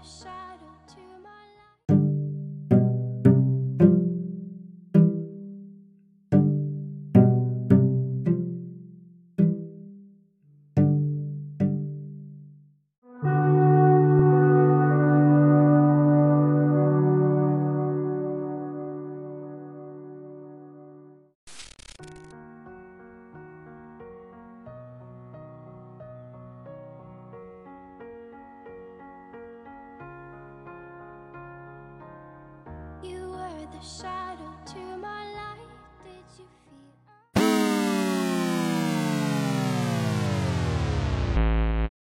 the shadow. Other side.